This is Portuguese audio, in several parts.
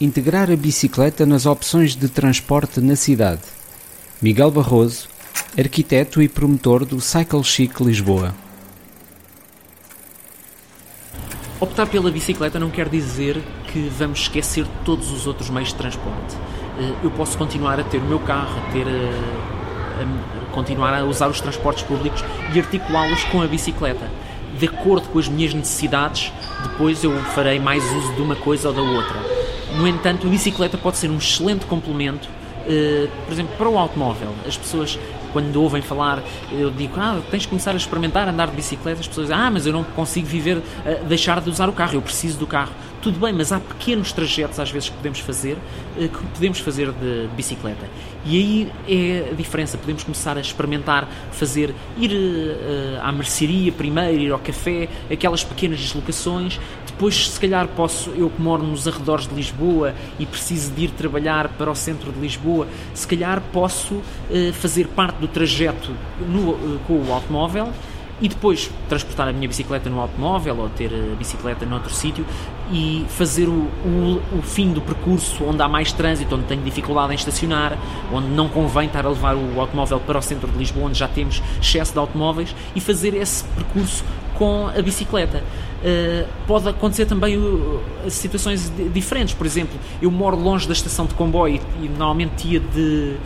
integrar a bicicleta nas opções de transporte na cidade. Miguel Barroso, arquiteto e promotor do Cycle Chic Lisboa. Optar pela bicicleta não quer dizer que vamos esquecer todos os outros meios de transporte. Eh, eu posso continuar a ter o meu carro, a ter a, a continuar a usar os transportes públicos e articulá-los com a bicicleta. De acordo com as minhas necessidades, depois eu farei mais uso de uma coisa ou da outra. No entanto, a bicicleta pode ser um excelente complemento Uh, por exemplo, para o automóvel, as pessoas quando ouvem falar, eu digo, ah, tens de começar a experimentar andar de bicicleta, as pessoas dizem, ah, mas eu não consigo viver, uh, deixar de usar o carro, eu preciso do carro. Tudo bem, mas há pequenos trajetos às vezes que podemos fazer, uh, que podemos fazer de bicicleta. E aí é a diferença, podemos começar a experimentar, fazer, ir à mercearia primeiro, ir ao café, aquelas pequenas deslocações, depois, se calhar, posso, eu que moro nos arredores de Lisboa e preciso de ir trabalhar para o centro de Lisboa, se calhar posso uh, fazer parte do trajeto no, uh, com o automóvel e depois transportar a minha bicicleta no automóvel ou ter a bicicleta noutro sítio e fazer o, o, o, fim do percurso onde há mais trânsito, onde tenho dificuldade em estacionar, onde não convém estar a levar o automóvel para o centro de Lisboa, onde já temos excesso de automóveis, e fazer esse percurso com a bicicleta. Uh, pode acontecer também uh, situações diferentes, por exemplo, eu moro longe da estação de comboio e, e normalmente ia de,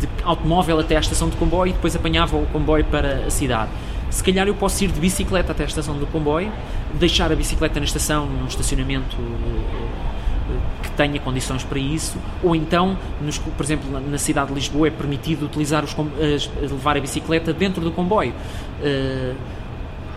de automóvel até à estação de comboio e depois apanhava o comboio para a cidade se calhar eu posso ir de bicicleta até a estação do comboio, deixar a bicicleta na estação, num estacionamento eh, que tenha condições para isso, ou então, nos, por exemplo, na cidade de Lisboa é permitido utilizar os, levar a bicicleta dentro do comboio.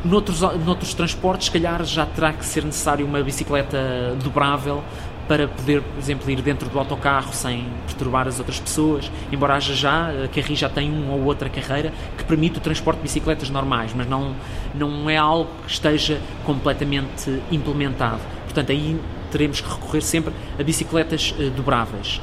Noutros, noutros transportes, se calhar já terá que ser necessário uma bicicleta dobrável para poder, por exemplo, ir dentro do autocarro sem perturbar as outras pessoas, embora haja já, a Carri já tem uma ou outra carreira que permite o transporte de bicicletas normais, mas não, não é algo que esteja completamente implementado. Portanto, aí teremos que recorrer sempre a bicicletas uh, dobráveis,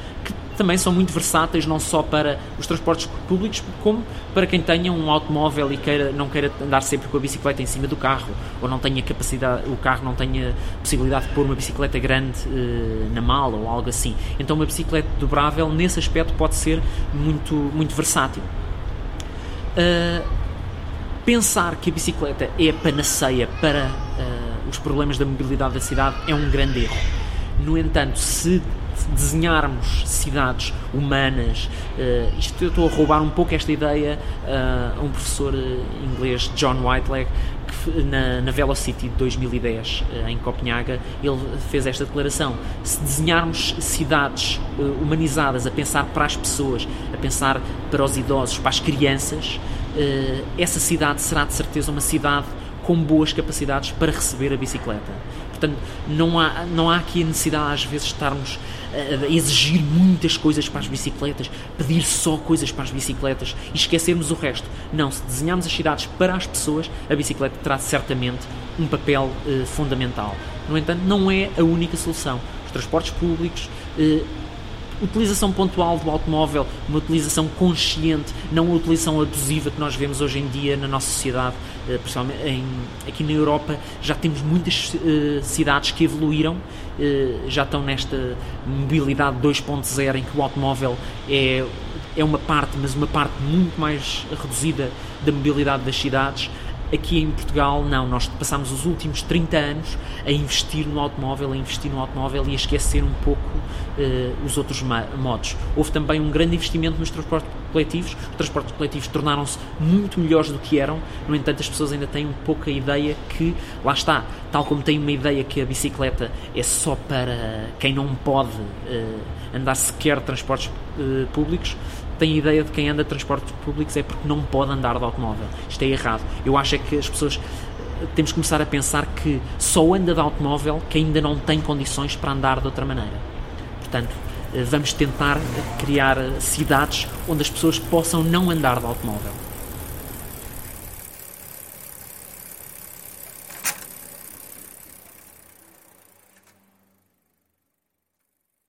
também são muito versáteis, não só para os transportes públicos, como para quem tenha um automóvel e queira, não queira andar sempre com a bicicleta em cima do carro, ou não tenha capacidade, o carro não tenha possibilidade de pôr uma bicicleta grande uh, na mala ou algo assim. Então, uma bicicleta dobrável, nesse aspecto, pode ser muito, muito versátil. Uh, pensar que a bicicleta é a panaceia para uh, os problemas da mobilidade da cidade é um grande erro. No entanto, se desenharmos cidades humanas. Uh, isto eu estou a roubar um pouco esta ideia uh, a um professor uh, inglês, John Whiteleg, que na, na Velocity de 2010 em Copenhaga, ele fez esta declaração. Se desenharmos cidades humanizadas, a pensar para as pessoas, a pensar para os idosos, para as crianças, essa cidade será de certeza uma cidade com boas capacidades para receber a bicicleta. Portanto, não há, não há aqui a necessidade às vezes de estarmos a exigir muitas coisas para as bicicletas, pedir só coisas para as bicicletas e esquecermos o resto. Não, se desenharmos as cidades para as pessoas, a bicicleta terá certamente um papel uh, fundamental. No entanto, não é a única solução. Os transportes públicos, uh, utilização pontual do automóvel, uma utilização consciente, não a utilização abusiva que nós vemos hoje em dia na nossa sociedade, eh, principalmente em, aqui na Europa. Já temos muitas uh, cidades que evoluíram, uh, já estão nesta mobilidade 2.0 em que o automóvel é, é uma parte, mas uma parte muito mais reduzida da mobilidade das cidades Aqui em Portugal, não, nós passámos os últimos 30 anos a investir no automóvel, a investir no automóvel e a esquecer um pouco uh, os outros modos. Houve também um grande investimento nos transportes coletivos, os transportes coletivos tornaram-se muito melhores do que eram, no entanto, as pessoas ainda têm um pouco a ideia que, lá está, tal como têm uma ideia que a bicicleta é só para quem não pode uh, andar sequer transportes uh, públicos, tem ideia de quem anda de transportes públicos é porque não pode andar de automóvel. Isto é errado. Eu acho é que as pessoas eh, temos que começar a pensar que só anda de automóvel quem ainda não tem condições para andar de outra maneira. Portanto, eh, vamos tentar criar cidades onde as pessoas possam não andar de automóvel.